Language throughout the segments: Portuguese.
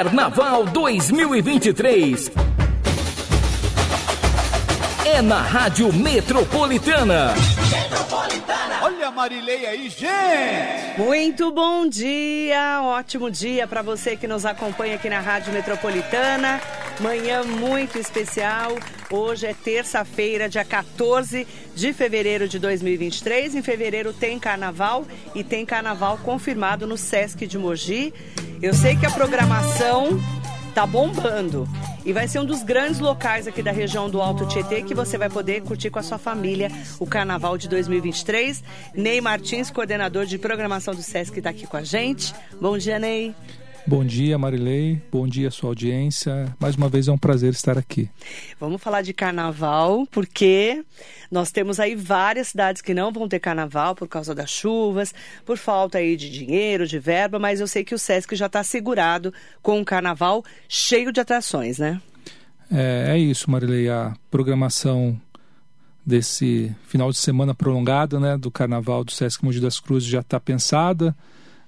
Carnaval 2023. É na Rádio Metropolitana. Metropolitana. Olha a Marilei aí, gente! Muito bom dia, ótimo dia para você que nos acompanha aqui na Rádio Metropolitana. Manhã muito especial. Hoje é terça-feira, dia 14 de fevereiro de 2023. Em fevereiro tem carnaval e tem carnaval confirmado no Sesc de Mogi. Eu sei que a programação tá bombando. E vai ser um dos grandes locais aqui da região do Alto Tietê que você vai poder curtir com a sua família o Carnaval de 2023. Ney Martins, coordenador de programação do SESC, está aqui com a gente. Bom dia, Ney. Bom dia, Marilei. Bom dia, sua audiência. Mais uma vez é um prazer estar aqui. Vamos falar de carnaval, porque nós temos aí várias cidades que não vão ter carnaval por causa das chuvas, por falta aí de dinheiro, de verba, mas eu sei que o SESC já está segurado com um carnaval cheio de atrações, né? É, é isso, Marilei. A programação desse final de semana prolongada, né, do carnaval do Sesc Mogi das Cruzes já está pensada,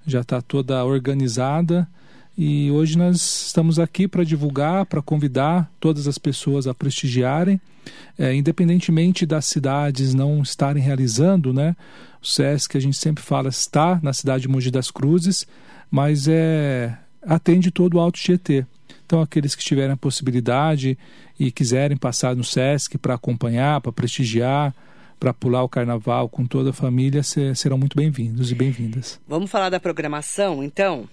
já está toda organizada e hoje nós estamos aqui para divulgar, para convidar todas as pessoas a prestigiarem, é, independentemente das cidades não estarem realizando, né? O SESC, a gente sempre fala, está na cidade de Mogi das Cruzes, mas é, atende todo o Alto Tietê. Então, aqueles que tiverem a possibilidade e quiserem passar no SESC para acompanhar, para prestigiar, para pular o carnaval com toda a família, serão muito bem-vindos e bem-vindas. Vamos falar da programação, então?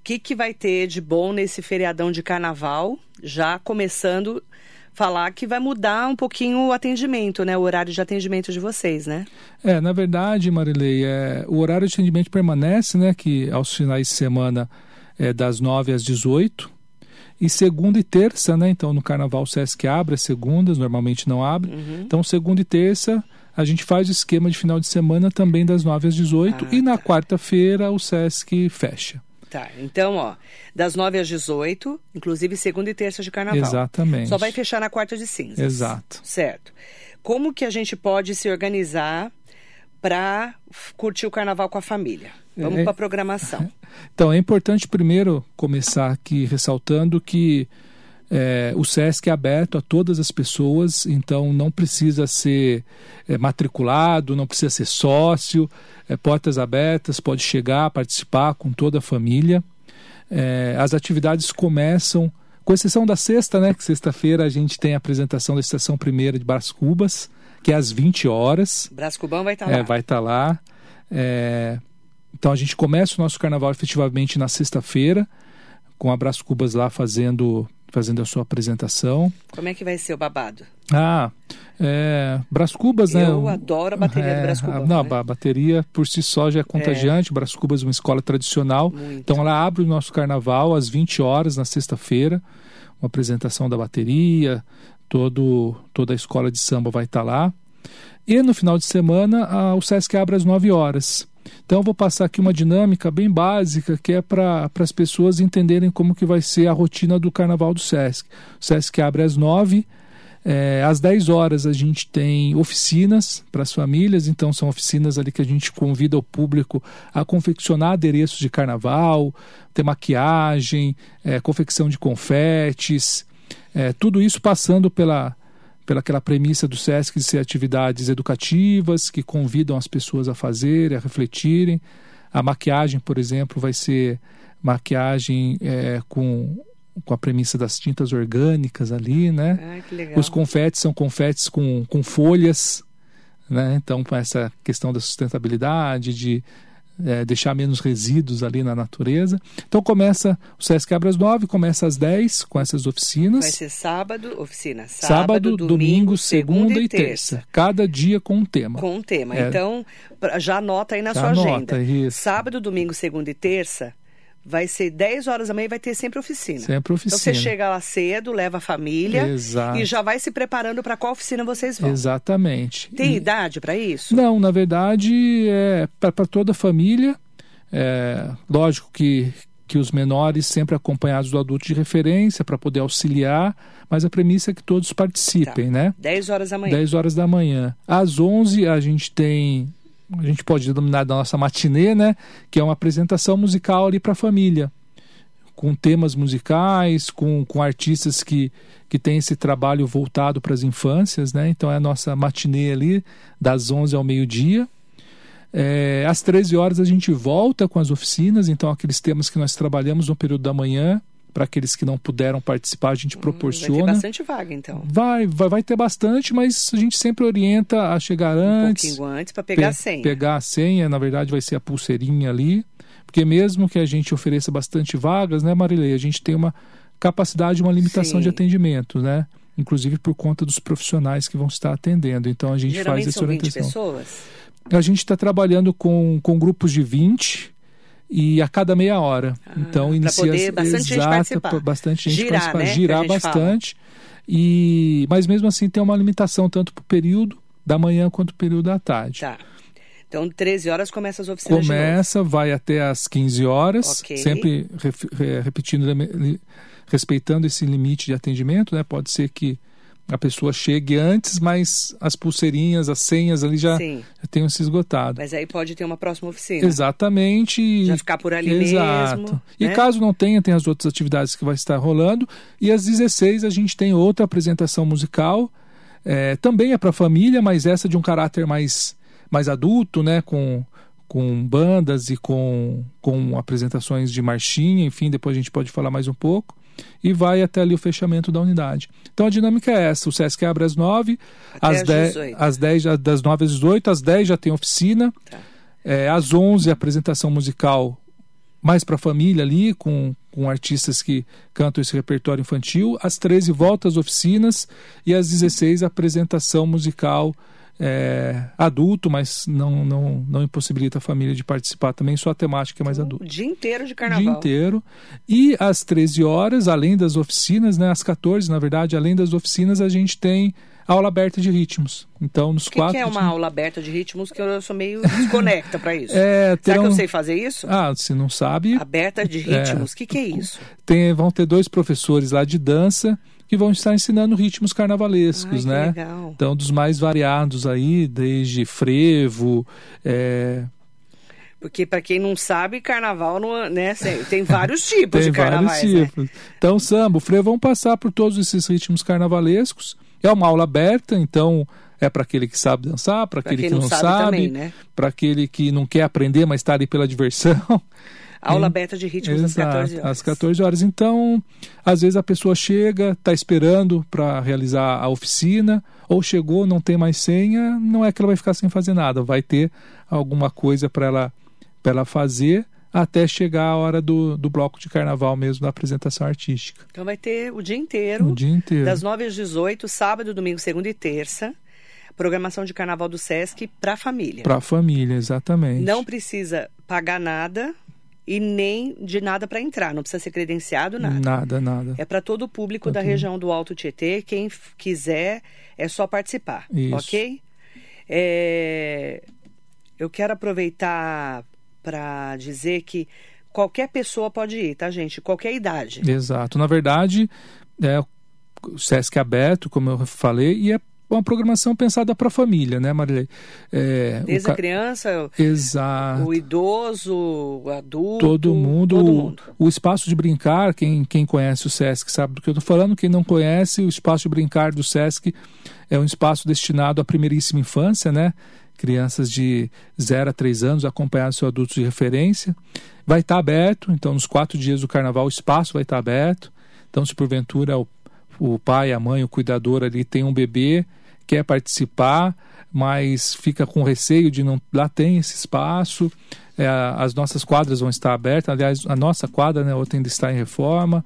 O que, que vai ter de bom nesse feriadão de carnaval? Já começando falar que vai mudar um pouquinho o atendimento, né? O horário de atendimento de vocês, né? É, na verdade, Marilei, é, o horário de atendimento permanece, né? Que aos finais de semana é das 9 às 18 e segunda e terça, né? Então no carnaval o Sesc abre as segundas, normalmente não abre. Uhum. Então segunda e terça a gente faz o esquema de final de semana também das 9 às 18 ah, e na tá. quarta-feira o Sesc fecha. Tá, então, ó, das 9 às 18, inclusive segunda e terça de carnaval. Exatamente. Só vai fechar na quarta de cinzas. Exato. Certo. Como que a gente pode se organizar para curtir o carnaval com a família? Vamos é, para a programação. Então, é importante primeiro começar aqui ressaltando que é, o SESC é aberto a todas as pessoas, então não precisa ser é, matriculado, não precisa ser sócio, é, portas abertas, pode chegar, participar com toda a família. É, as atividades começam, com exceção da sexta, né? Que sexta-feira a gente tem a apresentação da estação primeira de Brás Cubas, que é às 20 horas. Brás Cubão vai estar tá lá. É, vai estar tá lá. Então a gente começa o nosso carnaval efetivamente na sexta-feira, com a Brás Cubas lá fazendo fazendo a sua apresentação. Como é que vai ser o babado? Ah, é, Brás Cubas, né? Eu adoro a bateria é, do Brás Cubas. Não, né? a bateria por si só já é contagiante. É. Brás Cubas é uma escola tradicional. Muito. Então ela abre o nosso carnaval às 20 horas na sexta-feira. Uma apresentação da bateria, todo, toda a escola de samba vai estar lá. E no final de semana a, o Sesc abre às 9 horas. Então eu vou passar aqui uma dinâmica bem básica que é para as pessoas entenderem como que vai ser a rotina do Carnaval do Sesc. O Sesc abre às nove, é, às 10 horas a gente tem oficinas para as famílias, então são oficinas ali que a gente convida o público a confeccionar adereços de carnaval, ter maquiagem, é, confecção de confetes, é, tudo isso passando pela pelaquela premissa do SESC de ser atividades educativas que convidam as pessoas a fazerem, a refletirem. A maquiagem, por exemplo, vai ser maquiagem é, com, com a premissa das tintas orgânicas ali, né? Ah, Os confetes são confetes com, com folhas, né? Então, com essa questão da sustentabilidade, de é, deixar menos resíduos ali na natureza. Então começa, o Sesc abre às 9, começa às 10 com essas oficinas. Vai ser sábado, oficina. Sábado, sábado domingo, domingo, segunda, e terça. terça. Cada dia com um tema. Com um tema. É. Então, já anota aí na já sua anota, agenda. Isso. Sábado, domingo, segunda e terça, vai ser 10 horas da manhã e vai ter sempre oficina. Sempre oficina. Então você chega lá cedo, leva a família Exato. e já vai se preparando para qual oficina vocês vão. Exatamente. Tem e... idade para isso? Não, na verdade é para toda a família. É, lógico que, que os menores sempre acompanhados do adulto de referência para poder auxiliar, mas a premissa é que todos participem, tá. né? 10 horas da manhã. 10 horas da manhã. Às 11 a gente tem a gente pode denominar da nossa matinê, né? Que é uma apresentação musical ali para a família. com temas musicais, com, com artistas que, que têm esse trabalho voltado para as infâncias, né? Então é a nossa matinê ali, das 11 ao meio-dia. É, às 13 horas a gente volta com as oficinas, então aqueles temas que nós trabalhamos no período da manhã, para aqueles que não puderam participar, a gente proporciona. Hum, vai ter bastante vaga, então. Vai, vai, vai ter bastante, mas a gente sempre orienta a chegar antes. Um pouquinho antes para pegar pe a senha. Pegar a senha, na verdade vai ser a pulseirinha ali. Porque mesmo que a gente ofereça bastante vagas, né, Marilei, a gente tem uma capacidade, uma limitação Sim. de atendimento, né? Inclusive por conta dos profissionais que vão estar atendendo. Então a gente Geralmente faz essa são orientação. 20 pessoas? A gente está trabalhando com, com grupos de 20 e a cada meia hora. Ah, então inicia poder bastante exata, gente bastante gente girar, né, girar bastante. Fala. E mas mesmo assim tem uma limitação tanto para o período da manhã quanto o período da tarde. Tá. Então, 13 horas começa as oficinas Começa, vai até às 15 horas, okay. sempre re, repetindo, respeitando esse limite de atendimento, né? Pode ser que a pessoa chegue antes, mas as pulseirinhas, as senhas ali já, já tenham se esgotado. Mas aí pode ter uma próxima oficina. Exatamente. Já ficar por ali Exato. mesmo. E né? caso não tenha, tem as outras atividades que vai estar rolando. E às 16 a gente tem outra apresentação musical. É, também é para família, mas essa de um caráter mais mais adulto, né, com, com bandas e com, com apresentações de marchinha, enfim, depois a gente pode falar mais um pouco, e vai até ali o fechamento da unidade. Então a dinâmica é essa, o SESC abre às 9, às 10, às 10, das 9 às 18, às 10 já tem oficina, tá. é, às 11 apresentação musical mais para a família ali, com, com artistas que cantam esse repertório infantil, às 13 volta às oficinas. E às 16 apresentação musical é, adulto, mas não, não, não impossibilita a família de participar também, só a temática é mais adulta. O dia inteiro de carnaval. Dia inteiro. E às 13 horas, além das oficinas, né, às 14, na verdade, além das oficinas, a gente tem aula aberta de ritmos. Então, nos que quatro. O que é uma aula aberta de ritmos que eu sou meio desconecta para isso? É. Será que eu sei fazer isso? Ah, se não sabe. Aberta de ritmos, o é... que, que é isso? Tem, vão ter dois professores lá de dança que vão estar ensinando ritmos carnavalescos, Ai, né? Legal. Então, dos mais variados aí, desde frevo, é... Porque para quem não sabe, carnaval não, né, tem vários tipos tem de carnavais. Vários tipos. Né? Então, samba, o frevo vão passar por todos esses ritmos carnavalescos. É uma aula aberta, então é para aquele que sabe dançar, para aquele que não, não sabe, sabe né? para aquele que não quer aprender, mas está ali pela diversão. Aula aberta de ritmos Exato, às 14 horas. Às 14 horas. Então, às vezes a pessoa chega, está esperando para realizar a oficina, ou chegou, não tem mais senha, não é que ela vai ficar sem fazer nada, vai ter alguma coisa para ela, ela fazer até chegar a hora do, do bloco de carnaval mesmo, da apresentação artística. Então vai ter o dia inteiro. O dia inteiro. Das 9 às 18, sábado, domingo, segunda e terça. Programação de carnaval do SESC para a família. Para a família, exatamente. Não precisa pagar nada e nem de nada para entrar, não precisa ser credenciado, nada. Nada, nada. É para todo o público da região do Alto Tietê, quem quiser é só participar, Isso. ok? É... Eu quero aproveitar para dizer que qualquer pessoa pode ir, tá, gente? Qualquer idade. Exato. Na verdade, é o SESC é aberto, como eu falei, e é uma programação pensada para a família, né, Marilei? É, Desde ca... a criança, Exato. o idoso, o adulto. Todo mundo. Todo mundo. O, o espaço de brincar, quem, quem conhece o SESC sabe do que eu estou falando. Quem não conhece, o espaço de brincar do SESC é um espaço destinado à primeiríssima infância, né? Crianças de 0 a 3 anos acompanhados seus adultos de referência. Vai estar tá aberto, então nos quatro dias do carnaval o espaço vai estar tá aberto. Então, se porventura o, o pai, a mãe, o cuidador ali tem um bebê, quer participar, mas fica com receio de não. Lá tem esse espaço, é, as nossas quadras vão estar abertas. Aliás, a nossa quadra, né, ainda está em reforma,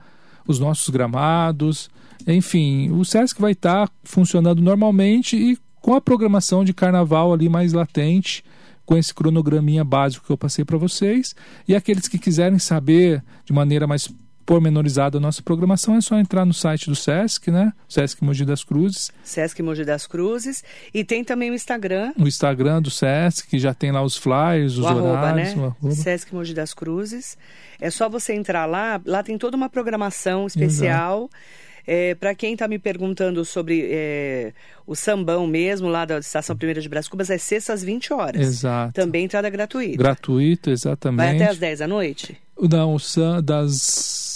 os nossos gramados, enfim, o SESC vai estar funcionando normalmente e com a programação de carnaval ali mais latente, com esse cronograminha básico que eu passei para vocês. E aqueles que quiserem saber de maneira mais pormenorizada a nossa programação, é só entrar no site do SESC, né? SESC Mogi das Cruzes. SESC Mogi das Cruzes. E tem também o Instagram. O Instagram do SESC, que já tem lá os flyers, os o horários. Arroba, né? o arroba. SESC Mogi das Cruzes. É só você entrar lá. Lá tem toda uma programação especial. É, para quem está me perguntando sobre é, o sambão mesmo, lá da Estação Primeira de Brás Cubas, é sexta às 20 horas. Exato. Também entrada gratuita. Gratuito, exatamente. Vai até às 10 da noite? Não, o sam das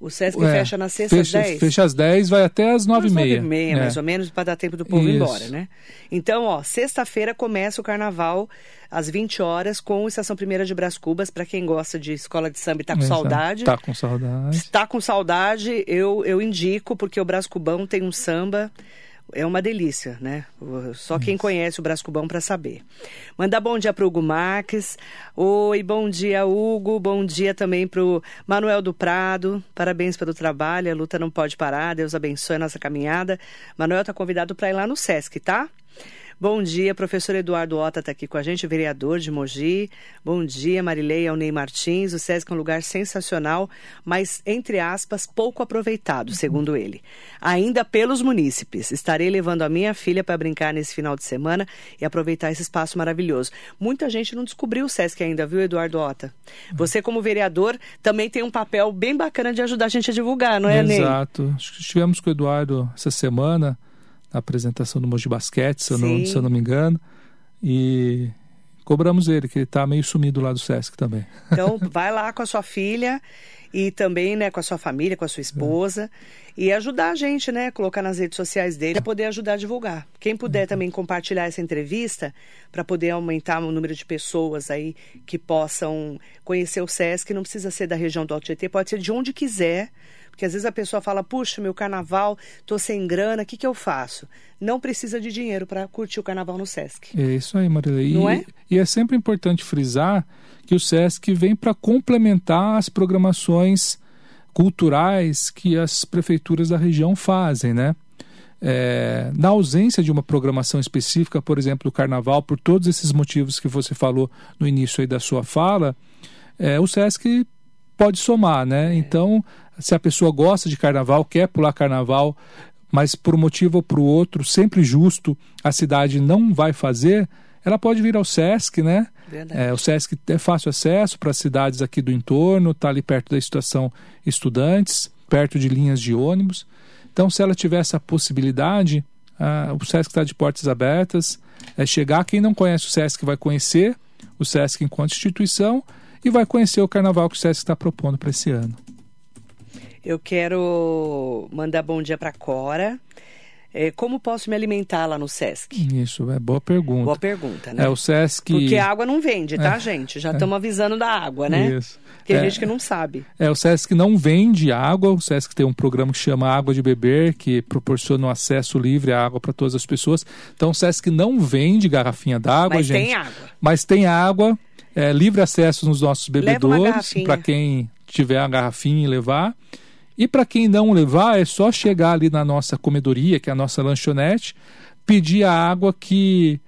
O Sesc é, fecha na sexta fecha, às 10? Fecha às 10, vai até às 9 h 30 9 h 30 é. mais ou menos, para dar tempo do povo ir embora, né? Então, ó, sexta-feira começa o carnaval às 20 horas com Estação Primeira de Brás Cubas, para quem gosta de escola de samba e tá com Exato. saudade. Tá com saudade. Está com saudade, eu, eu indico, porque o Brás Cubão tem um samba é uma delícia, né? Só quem conhece o Brás Cubão para saber. Mandar bom dia para o Hugo Marques. Oi, bom dia, Hugo. Bom dia também para o Manuel do Prado. Parabéns pelo trabalho. A luta não pode parar. Deus abençoe a nossa caminhada. Manuel está convidado para ir lá no Sesc, tá? Bom dia, professor Eduardo Ota está aqui com a gente, vereador de Mogi. Bom dia, Marileia Alnei Martins. O SESC é um lugar sensacional, mas, entre aspas, pouco aproveitado, segundo ele. Ainda pelos munícipes. Estarei levando a minha filha para brincar nesse final de semana e aproveitar esse espaço maravilhoso. Muita gente não descobriu o SESC ainda, viu, Eduardo Ota? Você, como vereador, também tem um papel bem bacana de ajudar a gente a divulgar, não é, Ney? Exato. Estivemos com o Eduardo essa semana apresentação do Moji Basquete, se eu, não, se eu não me engano. E cobramos ele, que ele está meio sumido lá do Sesc também. Então, vai lá com a sua filha e também né, com a sua família, com a sua esposa. É. E ajudar a gente, né? Colocar nas redes sociais dele para poder ajudar a divulgar. Quem puder uhum. também compartilhar essa entrevista para poder aumentar o número de pessoas aí que possam conhecer o SESC, não precisa ser da região do Alto Tietê, pode ser de onde quiser porque às vezes a pessoa fala, puxa, meu carnaval, tô sem grana, o que, que eu faço? Não precisa de dinheiro para curtir o carnaval no Sesc. É isso aí, Marilei. Não e, é? E é sempre importante frisar que o Sesc vem para complementar as programações culturais que as prefeituras da região fazem, né? É, na ausência de uma programação específica, por exemplo, do carnaval, por todos esses motivos que você falou no início aí da sua fala, é, o SESC pode somar, né? É. Então, se a pessoa gosta de carnaval, quer pular carnaval, mas por um motivo ou por outro, sempre justo, a cidade não vai fazer, ela pode vir ao SESC, né? É, o SESC é fácil acesso para as cidades aqui do entorno, está ali perto da estação Estudantes, perto de linhas de ônibus. Então, se ela tiver essa possibilidade, o SESC está de portas abertas. É chegar, quem não conhece o SESC vai conhecer o SESC enquanto instituição e vai conhecer o carnaval que o SESC está propondo para esse ano. Eu quero mandar bom dia para Cora. É, como posso me alimentar lá no Sesc? Isso, é boa pergunta. Boa pergunta, né? É, o Sesc... Porque a água não vende, tá, é, gente? Já estamos é. avisando da água, né? Isso. Tem é, gente que não sabe. É, o Sesc não vende água, o Sesc tem um programa que chama Água de Beber, que proporciona um acesso livre à água para todas as pessoas. Então o Sesc não vende garrafinha d'água, gente. Mas tem água. Mas tem água, é, livre acesso nos nossos bebedouros, para quem tiver a garrafinha e levar. E para quem não levar, é só chegar ali na nossa comedoria, que é a nossa lanchonete, pedir a água que,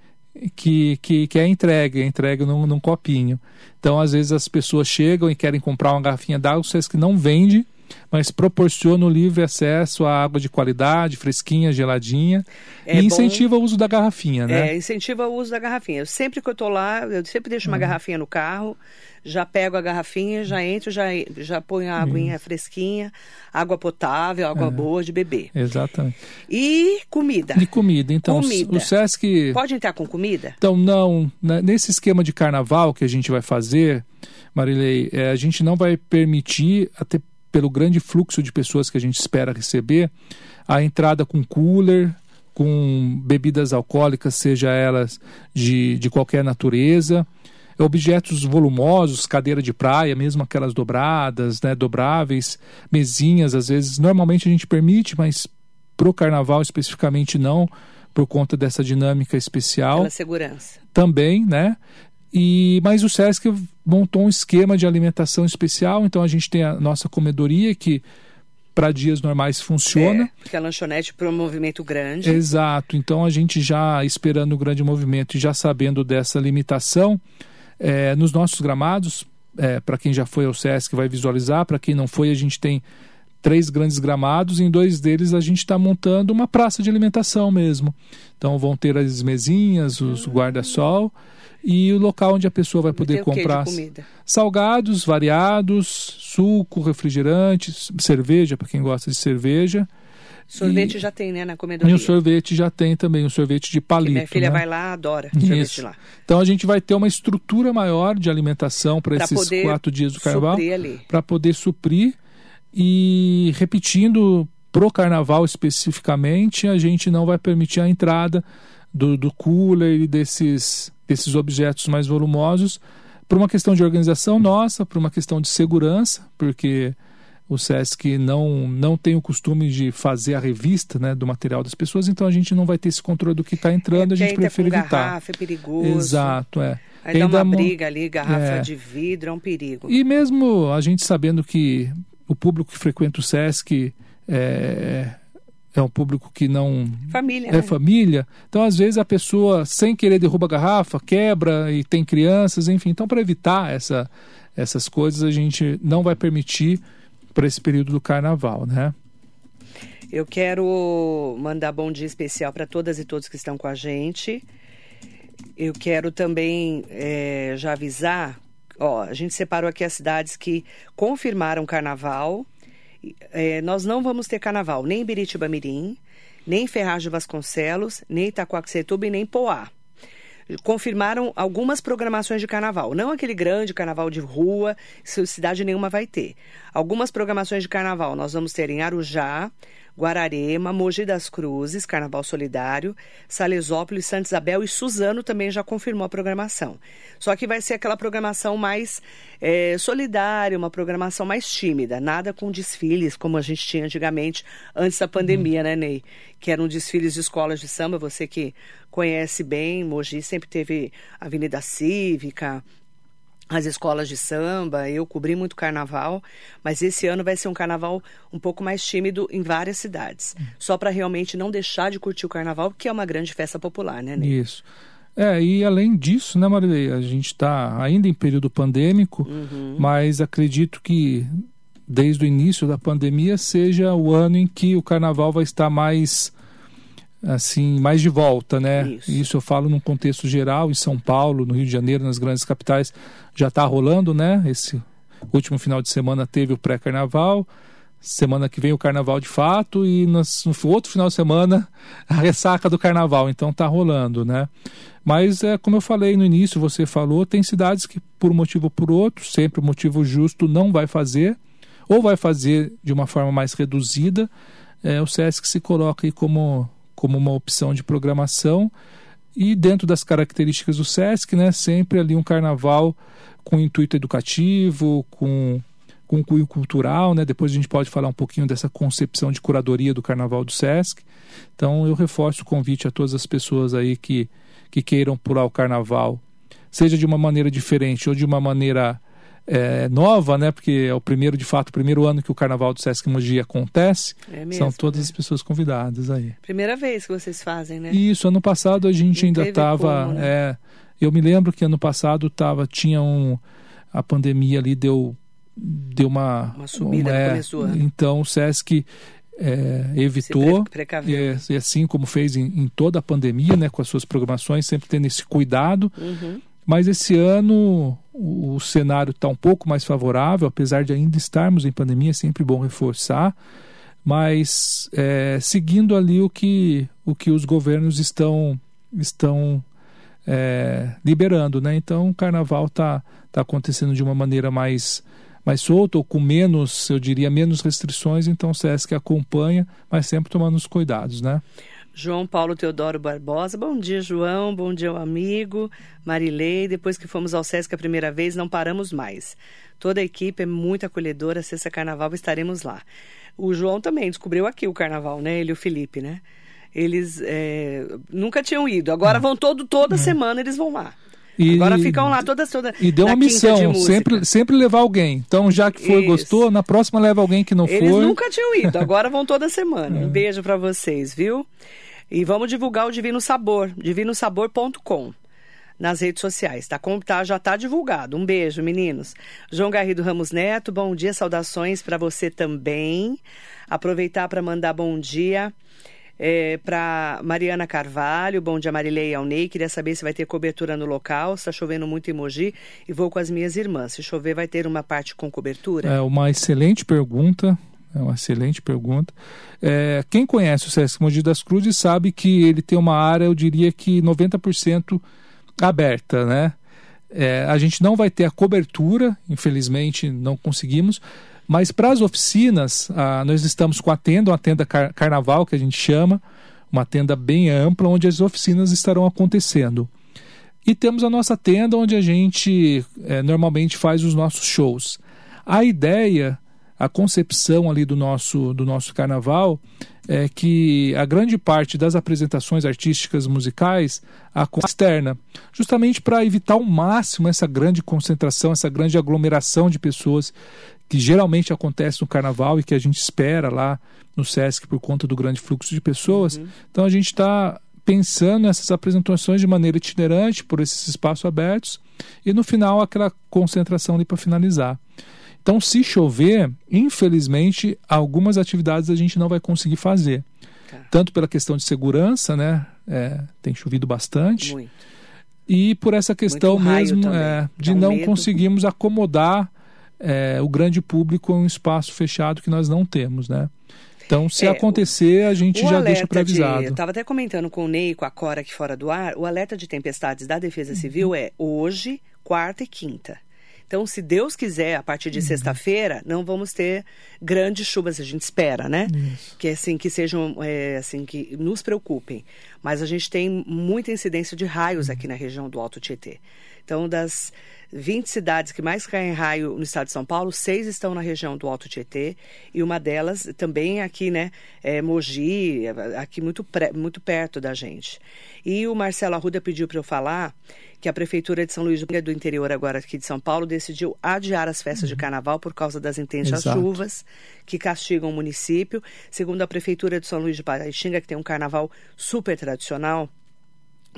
que, que, que é entregue, é entregue num, num copinho. Então, às vezes, as pessoas chegam e querem comprar uma garrafinha d'água, vocês que não vende, mas proporciona o livre acesso à água de qualidade, fresquinha, geladinha, é e incentiva bom... o uso da garrafinha, né? É, incentiva o uso da garrafinha. Sempre que eu estou lá, eu sempre deixo uma uhum. garrafinha no carro, já pego a garrafinha, já entro, já, já ponho a aguinha Isso. fresquinha, água potável, água é, boa de beber. Exatamente. E comida. E comida. Então, comida. o SESC... Pode entrar com comida? Então, não. Né, nesse esquema de carnaval que a gente vai fazer, Marilei, é, a gente não vai permitir, até pelo grande fluxo de pessoas que a gente espera receber, a entrada com cooler, com bebidas alcoólicas, seja elas de, de qualquer natureza, objetos volumosos, cadeira de praia, mesmo aquelas dobradas, né, dobráveis, mesinhas, às vezes, normalmente a gente permite, mas para o carnaval especificamente não, por conta dessa dinâmica especial. Pela segurança. Também, né? E, mas o SESC montou um esquema de alimentação especial, então a gente tem a nossa comedoria que para dias normais funciona. É, porque a lanchonete para um movimento grande. Exato, então a gente já esperando o grande movimento e já sabendo dessa limitação, é, nos nossos gramados, é, para quem já foi ao SESC vai visualizar, para quem não foi, a gente tem três grandes gramados, em dois deles a gente está montando uma praça de alimentação mesmo. Então vão ter as mesinhas, os guarda-sol e o local onde a pessoa vai poder comprar salgados variados, suco, refrigerantes, cerveja para quem gosta de cerveja. Sorvete e, já tem, né, na comedoria. E o sorvete já tem também, o sorvete de palito. minha filha né? vai lá, adora Isso. sorvete lá. Então a gente vai ter uma estrutura maior de alimentação para esses quatro dias do carnaval. Para poder suprir. E repetindo, pro carnaval especificamente, a gente não vai permitir a entrada do, do cooler e desses, desses objetos mais volumosos por uma questão de organização nossa, por uma questão de segurança, porque o SESC não, não tem o costume de fazer a revista né, do material das pessoas, então a gente não vai ter esse controle do que está entrando, é, a gente prefere evitar. Garrafa, é perigoso. Exato, é. Aí dá uma briga ali, garrafa é. de vidro, é um perigo. E mesmo a gente sabendo que o público que frequenta o SESC é, é um público que não família, é né? família. Então, às vezes, a pessoa, sem querer, derruba a garrafa, quebra e tem crianças, enfim. Então, para evitar essa, essas coisas, a gente não vai permitir para esse período do carnaval, né? Eu quero mandar bom dia especial para todas e todos que estão com a gente. Eu quero também é, já avisar, ó, a gente separou aqui as cidades que confirmaram carnaval. É, nós não vamos ter carnaval nem em Biritiba Mirim, nem em de Vasconcelos, nem Itacoaxetuba e nem Poá confirmaram algumas programações de carnaval. Não aquele grande carnaval de rua, cidade nenhuma vai ter. Algumas programações de carnaval nós vamos ter em Arujá, Guararema, Mogi das Cruzes, Carnaval Solidário, Salesópolis, Santa Isabel e Suzano também já confirmou a programação. Só que vai ser aquela programação mais é, solidária, uma programação mais tímida, nada com desfiles como a gente tinha antigamente, antes da pandemia, uhum. né, Ney? Que eram desfiles de escolas de samba, você que conhece bem, Mogi sempre teve Avenida Cívica, as escolas de samba, eu cobri muito carnaval, mas esse ano vai ser um carnaval um pouco mais tímido em várias cidades. Hum. Só para realmente não deixar de curtir o carnaval, que é uma grande festa popular, né, Ney? Isso. É, e além disso, né, Marilei, a gente está ainda em período pandêmico, uhum. mas acredito que desde o início da pandemia seja o ano em que o carnaval vai estar mais assim mais de volta, né? Isso. Isso eu falo num contexto geral, em São Paulo, no Rio de Janeiro, nas grandes capitais, já está rolando, né? Esse último final de semana teve o pré-carnaval, semana que vem o carnaval de fato e no outro final de semana a ressaca do carnaval, então tá rolando, né? Mas é como eu falei no início, você falou, tem cidades que por um motivo ou por outro, sempre o motivo justo não vai fazer ou vai fazer de uma forma mais reduzida. É, o SESC se coloca aí como como uma opção de programação e dentro das características do SESC, né, sempre ali um carnaval com intuito educativo, com com cunho cultural, né? Depois a gente pode falar um pouquinho dessa concepção de curadoria do Carnaval do Sesc. Então eu reforço o convite a todas as pessoas aí que, que queiram pular o Carnaval, seja de uma maneira diferente ou de uma maneira é, nova, né? Porque é o primeiro, de fato, o primeiro ano que o Carnaval do Sesc Mogi acontece. É mesmo, São todas né? as pessoas convidadas aí. Primeira vez que vocês fazem, né? Isso, ano passado a gente Não ainda estava. Né? É, eu me lembro que ano passado tava, tinha um. A pandemia ali deu, deu uma. Uma subida, é, começou. Né? Então o Sesc é, evitou, é, e assim como fez em, em, toda a pandemia, né, com as suas programações, sempre tendo esse cuidado. Uhum. Mas esse ano o, cenário está um pouco mais favorável, apesar de ainda estarmos em pandemia, é sempre bom reforçar, mas é, seguindo ali o que, o que os governos estão, estão é, liberando. Né? Então o carnaval está tá acontecendo de uma maneira mais, mais solta ou com menos, eu diria, menos restrições, então o SESC acompanha, mas sempre tomando os cuidados, né? João Paulo Teodoro Barbosa. Bom dia, João. Bom dia, amigo. Marilei. Depois que fomos ao Sesc a primeira vez, não paramos mais. Toda a equipe é muito acolhedora. Sexta Carnaval estaremos lá. O João também descobriu aqui o Carnaval, né? Ele e o Felipe, né? Eles é, nunca tinham ido. Agora vão todo, toda hum. semana eles vão lá. E, Agora ficam lá todas toda E deu uma missão, sempre, sempre levar alguém. Então, já que foi, Isso. gostou, na próxima leva alguém que não Eles foi. Eles nunca tinham ido, agora vão toda semana. É. Um beijo para vocês, viu? E vamos divulgar o Divino Sabor, divinosabor.com nas redes sociais, tá? Tá, já está divulgado. Um beijo, meninos. João Garrido Ramos Neto, bom dia, saudações para você também. Aproveitar para mandar bom dia é, para Mariana Carvalho, bom dia Marilei Alnei, queria saber se vai ter cobertura no local, está chovendo muito em Mogi e vou com as minhas irmãs. Se chover, vai ter uma parte com cobertura? É uma excelente pergunta. É uma excelente pergunta. É, quem conhece o Sesc Mogi das Cruzes sabe que ele tem uma área, eu diria que 90% aberta, né? É, a gente não vai ter a cobertura, infelizmente não conseguimos, Mas para as oficinas, ah, nós estamos com a tenda, uma tenda car carnaval que a gente chama, uma tenda bem ampla, onde as oficinas estarão acontecendo. E temos a nossa tenda onde a gente é, normalmente faz os nossos shows. A ideia, a concepção ali do nosso, do nosso carnaval é que a grande parte das apresentações artísticas musicais a externa, justamente para evitar ao máximo essa grande concentração, essa grande aglomeração de pessoas que geralmente acontece no carnaval e que a gente espera lá no SESC por conta do grande fluxo de pessoas. Uhum. Então a gente está pensando nessas apresentações de maneira itinerante por esses espaços abertos e no final aquela concentração ali para finalizar. Então, se chover, infelizmente, algumas atividades a gente não vai conseguir fazer. Tá. Tanto pela questão de segurança, né? É, tem chovido bastante. Muito. E por essa questão mesmo é, de não medo. conseguirmos acomodar é, o grande público em um espaço fechado que nós não temos, né? Então, se é, acontecer, a gente já deixa previsado. De, eu estava até comentando com o Ney, com a Cora aqui fora do ar, o alerta de tempestades da Defesa Civil uhum. é hoje, quarta e quinta. Então, se Deus quiser, a partir de uhum. sexta-feira, não vamos ter grandes chuvas, a gente espera, né? Isso. Que assim que sejam, é, assim que nos preocupem. Mas a gente tem muita incidência de raios aqui na região do Alto Tietê. Então, das 20 cidades que mais caem raio no estado de São Paulo, seis estão na região do Alto Tietê e uma delas também aqui, né, é Mogi, aqui muito, muito perto da gente. E o Marcelo Arruda pediu para eu falar que a Prefeitura de São Luís do Interior, agora aqui de São Paulo, decidiu adiar as festas uhum. de carnaval por causa das intensas Exato. chuvas que castigam o município. Segundo a Prefeitura de São Luís de Paraitinga, que tem um carnaval super tradicional,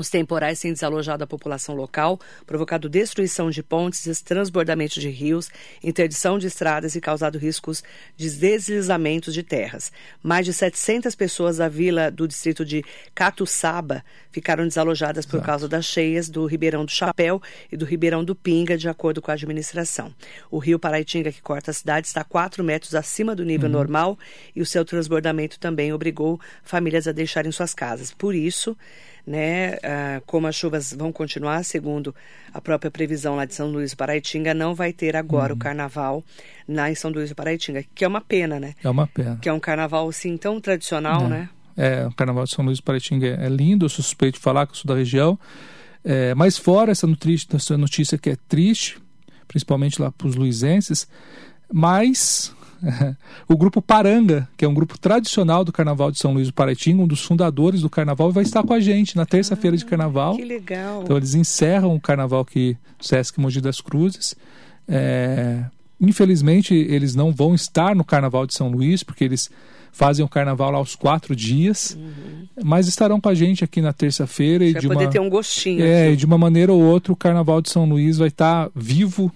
os temporais têm desalojado a população local, provocado destruição de pontes, transbordamento de rios, interdição de estradas e causado riscos de deslizamentos de terras. Mais de 700 pessoas da vila do distrito de Catuçaba ficaram desalojadas por Exato. causa das cheias do Ribeirão do Chapéu e do Ribeirão do Pinga, de acordo com a administração. O rio Paraitinga, que corta a cidade, está 4 metros acima do nível uhum. normal e o seu transbordamento também obrigou famílias a deixarem suas casas. Por isso, né? Ah, como as chuvas vão continuar, segundo a própria previsão lá de São Luís do Paraitinga, não vai ter agora uhum. o carnaval lá em São Luís do Paraitinga, que é uma pena, né? É uma pena. Que é um carnaval assim tão tradicional, é. né? É, o carnaval de São Luís do Paraitinga é, é lindo, eu suspeito de falar que eu sou da região. É, mas fora essa notícia, essa notícia que é triste, principalmente lá para os luizenses, mas o grupo Paranga, que é um grupo tradicional do Carnaval de São Luís do Paraitinga, um dos fundadores do Carnaval, vai estar com a gente na terça-feira ah, de Carnaval. Que legal! Então eles encerram o Carnaval do Sesc Mogi das Cruzes. É... Infelizmente eles não vão estar no Carnaval de São Luís, porque eles fazem o Carnaval lá aos quatro dias, uhum. mas estarão com a gente aqui na terça-feira e de poder uma ter um gostinho. É, e de uma maneira ou outra o Carnaval de São Luís vai estar vivo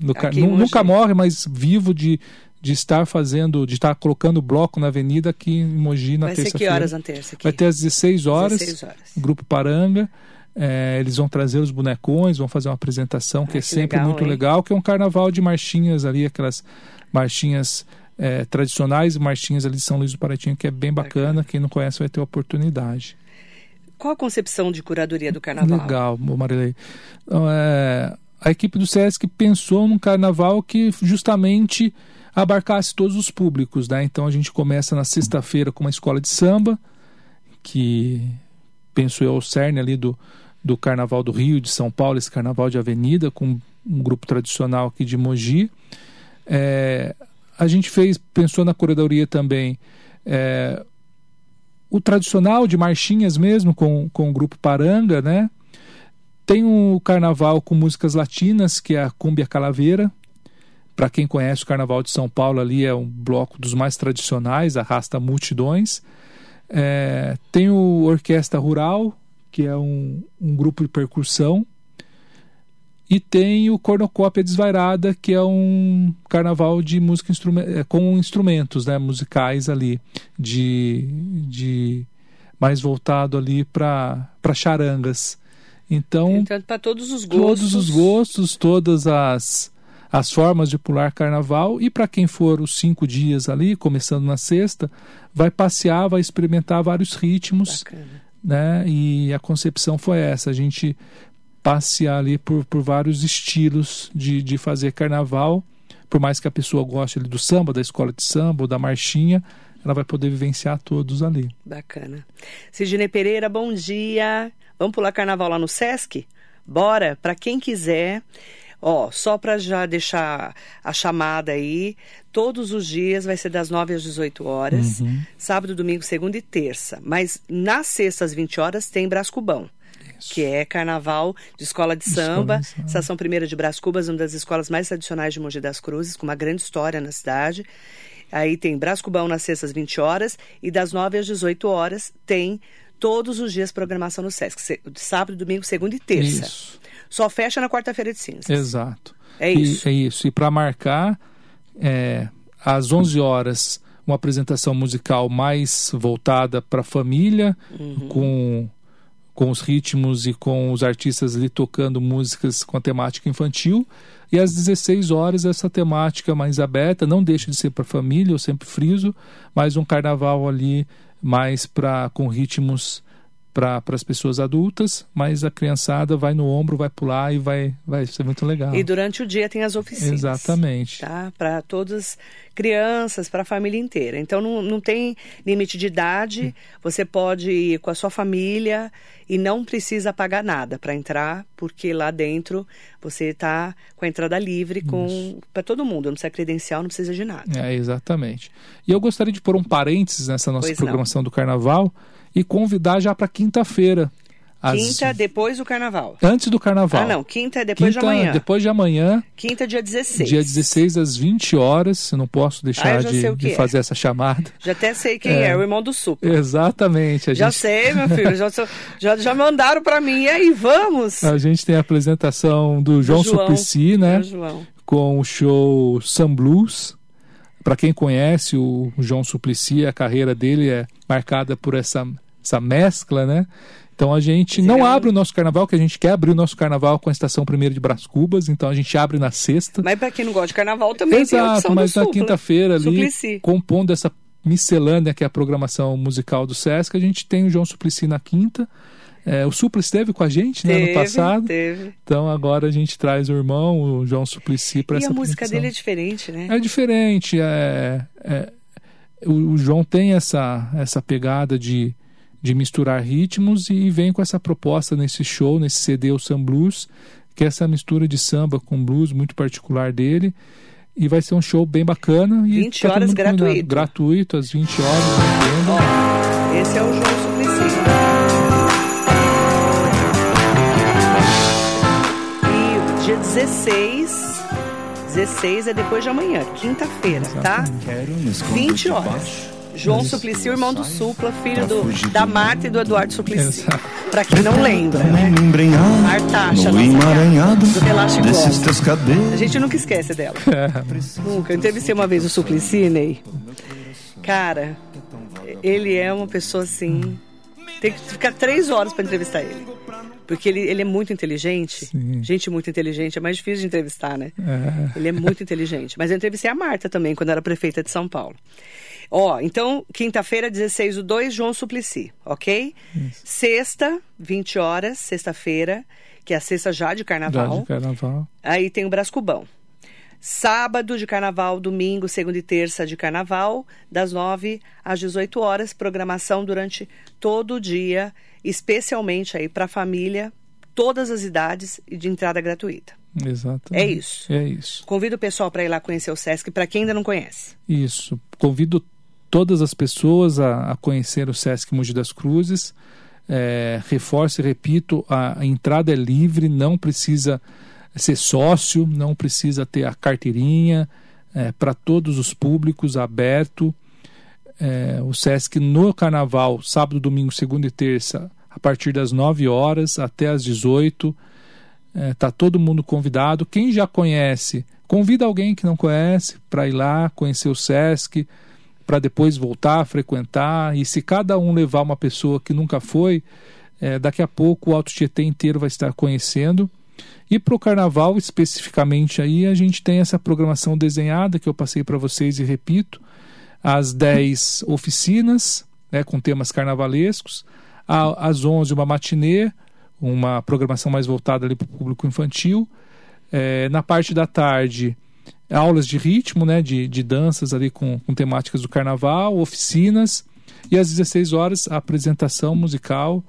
no, nunca morre, mas vivo de, de estar fazendo, de estar colocando bloco na avenida aqui em Mogi na terça-feira. Vai ser que horas na terça? Aqui? Vai ter às 16 horas, 16 horas. Grupo Paranga. É, eles vão trazer os bonecões, vão fazer uma apresentação que ah, é que sempre legal, muito hein? legal, que é um carnaval de marchinhas ali, aquelas marchinhas é, tradicionais, marchinhas ali de São Luís do Paratinho, que é bem bacana. bacana. Quem não conhece vai ter oportunidade. Qual a concepção de curadoria do carnaval? Legal, Marilei. Então, é, a equipe do SESC pensou num carnaval que justamente abarcasse todos os públicos, né? Então a gente começa na sexta-feira com uma escola de samba, que penso eu o cerne ali do, do Carnaval do Rio, de São Paulo, esse Carnaval de Avenida, com um grupo tradicional aqui de Mogi. É, a gente fez, pensou na curadoria também, é, o tradicional de marchinhas mesmo, com, com o grupo Paranga, né? Tem o carnaval com músicas latinas, que é a Cúmbia Calaveira, para quem conhece o Carnaval de São Paulo, ali é um bloco dos mais tradicionais, arrasta multidões. É, tem o Orquestra Rural, que é um, um grupo de percussão. E tem o Cornucópia Desvairada, que é um carnaval de música instrument é, com instrumentos né, musicais ali, de, de mais voltado ali para charangas. Então, para todos os gostos. Todos os gostos, todas as as formas de pular carnaval e para quem for os cinco dias ali, começando na sexta, vai passear, vai experimentar vários ritmos, Bacana. né? E a concepção foi essa, a gente passear ali por, por vários estilos de, de fazer carnaval por mais que a pessoa goste ali, do samba, da escola de samba ou da marchinha, ela vai poder vivenciar todos ali. Bacana. Sidney Pereira, bom dia. Vamos pular carnaval lá no Sesc? Bora, para quem quiser. Ó, só para já deixar a chamada aí, todos os dias vai ser das 9 às 18 horas, uhum. sábado, domingo, segunda e terça. Mas nas sextas, às 20 horas, tem Brascubão. Isso. Que é carnaval de escola de samba, escola Estação Primeira de Brás Cubas, uma das escolas mais tradicionais de Mogi das Cruzes, com uma grande história na cidade. Aí tem Brás Cubão nas sextas, às 20 horas, e das 9 às 18 horas tem todos os dias programação no Sesc, sábado, domingo, segunda e terça. Isso. Só fecha na quarta-feira de cinzas. Exato. É isso. E, é isso. E para marcar, é, às 11 horas, uma apresentação musical mais voltada para a família, uhum. com, com os ritmos e com os artistas ali tocando músicas com a temática infantil. E às 16 horas, essa temática mais aberta, não deixa de ser para a família, eu sempre friso, mas um carnaval ali mais pra, com ritmos para as pessoas adultas, mas a criançada vai no ombro, vai pular e vai, vai ser muito legal. E durante o dia tem as oficinas. Exatamente. Tá? Para todas crianças, para a família inteira. Então não, não tem limite de idade, você pode ir com a sua família e não precisa pagar nada para entrar, porque lá dentro você está com a entrada livre com para todo mundo, não precisa credencial, não precisa de nada. É, exatamente. E eu gostaria de pôr um parênteses nessa nossa pois programação não. do carnaval e convidar já para quinta-feira. Quinta depois do carnaval. Antes do carnaval. Ah, não. Quinta é depois quinta, de amanhã. Depois de amanhã. Quinta, dia 16. Dia 16 às 20 horas. Eu não posso deixar ah, de, de é. fazer essa chamada. Já até sei quem é, é o irmão do Supla. Exatamente. já gente... sei, meu filho. já, já, já mandaram para mim. E aí, vamos? A gente tem a apresentação do João, João Suplicy, né? João. Com o show Sun Blues. Para quem conhece o João Suplicy, a carreira dele é marcada por essa, essa mescla, né? Então a gente não abre o nosso carnaval, que a gente quer abrir o nosso carnaval com a estação primeiro de Brás Cubas, então a gente abre na sexta. Mas para quem não gosta de carnaval também Exato, tem mas na quinta-feira ali, Suplicy. compondo essa miscelânea que é a programação musical do Sesc, a gente tem o João Suplicy na quinta. É, o Supla esteve com a gente né, ano passado. Teve. Então agora a gente traz o irmão, o João Suplicy, para essa E a música dele é diferente, né? É diferente. É, é, o, o, João tem essa, essa pegada de, de misturar ritmos e vem com essa proposta nesse show, nesse CD, o Sam Blues, que é essa mistura de samba com blues muito particular dele. E vai ser um show bem bacana. E 20 tá horas gratuito. Gratuito, às 20 horas. Ó, esse é o João Suplicy. 16. 16 é depois de amanhã, quinta-feira, tá? 20 horas. João Suplicy, irmão do Supla, filho do, da Marta e do Eduardo Suplicy. Pra quem não lembra, né? Martacha, nossa do Relaxa A gente nunca esquece dela. nunca. Eu entrevistei uma vez o Suplicy, Ney. Cara, ele é uma pessoa assim. Tem que ficar três horas para entrevistar ele. Porque ele, ele é muito inteligente. Sim. Gente muito inteligente. É mais difícil de entrevistar, né? É. Ele é muito inteligente. Mas eu entrevistei a Marta também, quando era prefeita de São Paulo. Ó, então, quinta-feira, 16 do 2, João Suplicy, ok? Isso. Sexta, 20 horas, sexta-feira, que é a sexta já de carnaval. Já de carnaval. Aí tem o Brascubão. Sábado de carnaval, domingo, segunda e terça de carnaval, das 9 às 18 horas, programação durante todo o dia especialmente aí para a família, todas as idades e de entrada gratuita. Exato. É isso. É isso. Convido o pessoal para ir lá conhecer o SESC, para quem ainda não conhece. Isso. Convido todas as pessoas a, a conhecer o SESC Mogi das Cruzes. É, reforço e repito, a, a entrada é livre, não precisa ser sócio, não precisa ter a carteirinha, é, para todos os públicos, aberto é, o SESC no Carnaval, sábado, domingo, segunda e terça, a partir das 9 horas até as 18. Está é, todo mundo convidado. Quem já conhece, convida alguém que não conhece para ir lá conhecer o SESC, para depois voltar frequentar. E se cada um levar uma pessoa que nunca foi, é, daqui a pouco o Alto Tietê inteiro vai estar conhecendo. E para o carnaval, especificamente, aí a gente tem essa programação desenhada que eu passei para vocês e repito às 10 oficinas, né, com temas carnavalescos, às 11 uma matinê, uma programação mais voltada ali para o público infantil. É, na parte da tarde, aulas de ritmo, né, de, de danças ali com, com temáticas do carnaval, oficinas e às 16 horas a apresentação musical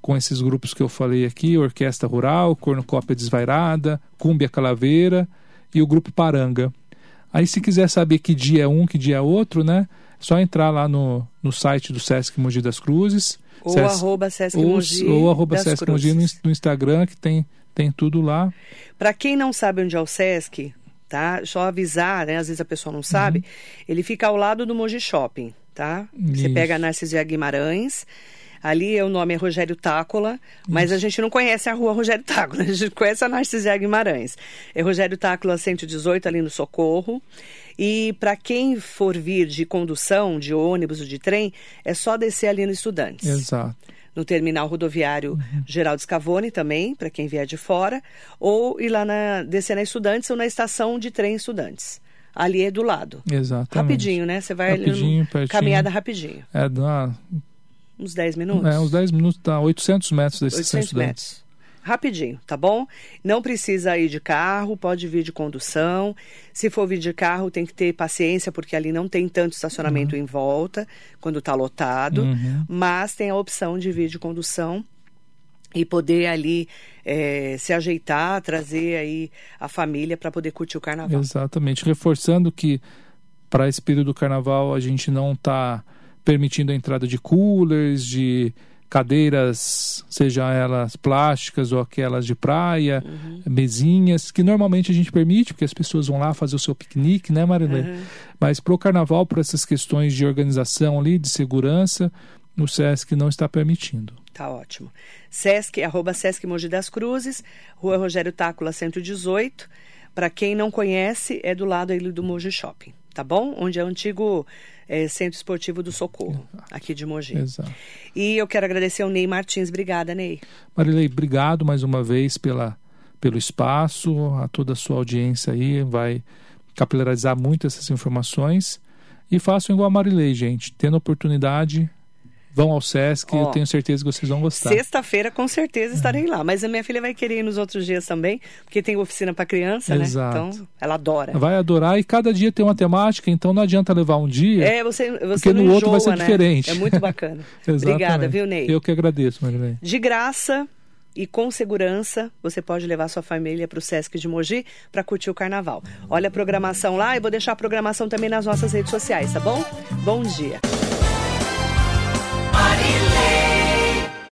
com esses grupos que eu falei aqui, Orquestra Rural, Cornucópia Desvairada, Cúmbia Calaveira e o Grupo Paranga. Aí se quiser saber que dia é um, que dia é outro, né? É só entrar lá no, no site do Sesc Mogi das Cruzes. Ou Sesc, arroba Sesc Mogi Ou, ou arroba Sesc Mogi no, no Instagram, que tem, tem tudo lá. Para quem não sabe onde é o Sesc, tá? Só avisar, né? Às vezes a pessoa não sabe. Uhum. Ele fica ao lado do Mogi Shopping, tá? Isso. Você pega a Narciso Guimarães Ali o nome é Rogério Tácola, mas Isso. a gente não conhece a rua Rogério Tácola, a gente conhece a Narciso Guimarães. É Rogério Tácola 118 ali no Socorro. E para quem for vir de condução, de ônibus ou de trem, é só descer ali no Estudantes. Exato no terminal rodoviário uhum. Geraldo Scavone também, para quem vier de fora, ou ir lá na, descer na Estudantes ou na estação de trem Estudantes. Ali é do lado. Exatamente. Rapidinho, né? Você vai rapidinho, no, caminhada rapidinho. É, dá Uns 10 minutos? É, uns 10 minutos, tá 800 metros desses 800 metros. Rapidinho, tá bom? Não precisa ir de carro, pode vir de condução. Se for vir de carro, tem que ter paciência, porque ali não tem tanto estacionamento uhum. em volta, quando está lotado. Uhum. Mas tem a opção de vir de condução e poder ali é, se ajeitar, trazer aí a família para poder curtir o carnaval. Exatamente. Reforçando que para esse período do carnaval a gente não está permitindo a entrada de coolers, de cadeiras, seja elas plásticas ou aquelas de praia, uhum. mesinhas, que normalmente a gente permite, porque as pessoas vão lá fazer o seu piquenique, né, Marilene? Uhum. Mas para o carnaval, por essas questões de organização ali, de segurança, o SESC não está permitindo. Tá ótimo. SESC, arroba SESC Mogi das Cruzes, Rua Rogério Tácula 118. Para quem não conhece, é do lado aí do Mogi Shopping, tá bom? Onde é o antigo é, Centro Esportivo do Socorro, aqui de Mogi. Exato. E eu quero agradecer ao Ney Martins. Obrigada, Ney. Marilei, obrigado mais uma vez pela, pelo espaço, a toda a sua audiência aí, vai capilarizar muito essas informações. E façam igual a Marilei, gente. Tendo oportunidade, Vão ao Sesc, Ó, eu tenho certeza que vocês vão gostar. Sexta-feira, com certeza, estarei lá. Mas a minha filha vai querer ir nos outros dias também, porque tem oficina para criança, né? Exato. né? Então, ela adora. Vai adorar e cada dia tem uma temática, então não adianta levar um dia. É, você, você porque no enjoa, outro vai ser né? diferente. É muito bacana. Obrigada, viu, Ney? Eu que agradeço, Marilene. De graça e com segurança, você pode levar sua família para o Sesc de Mogi para curtir o carnaval. Olha a programação lá e vou deixar a programação também nas nossas redes sociais, tá bom? Bom dia. Marilene.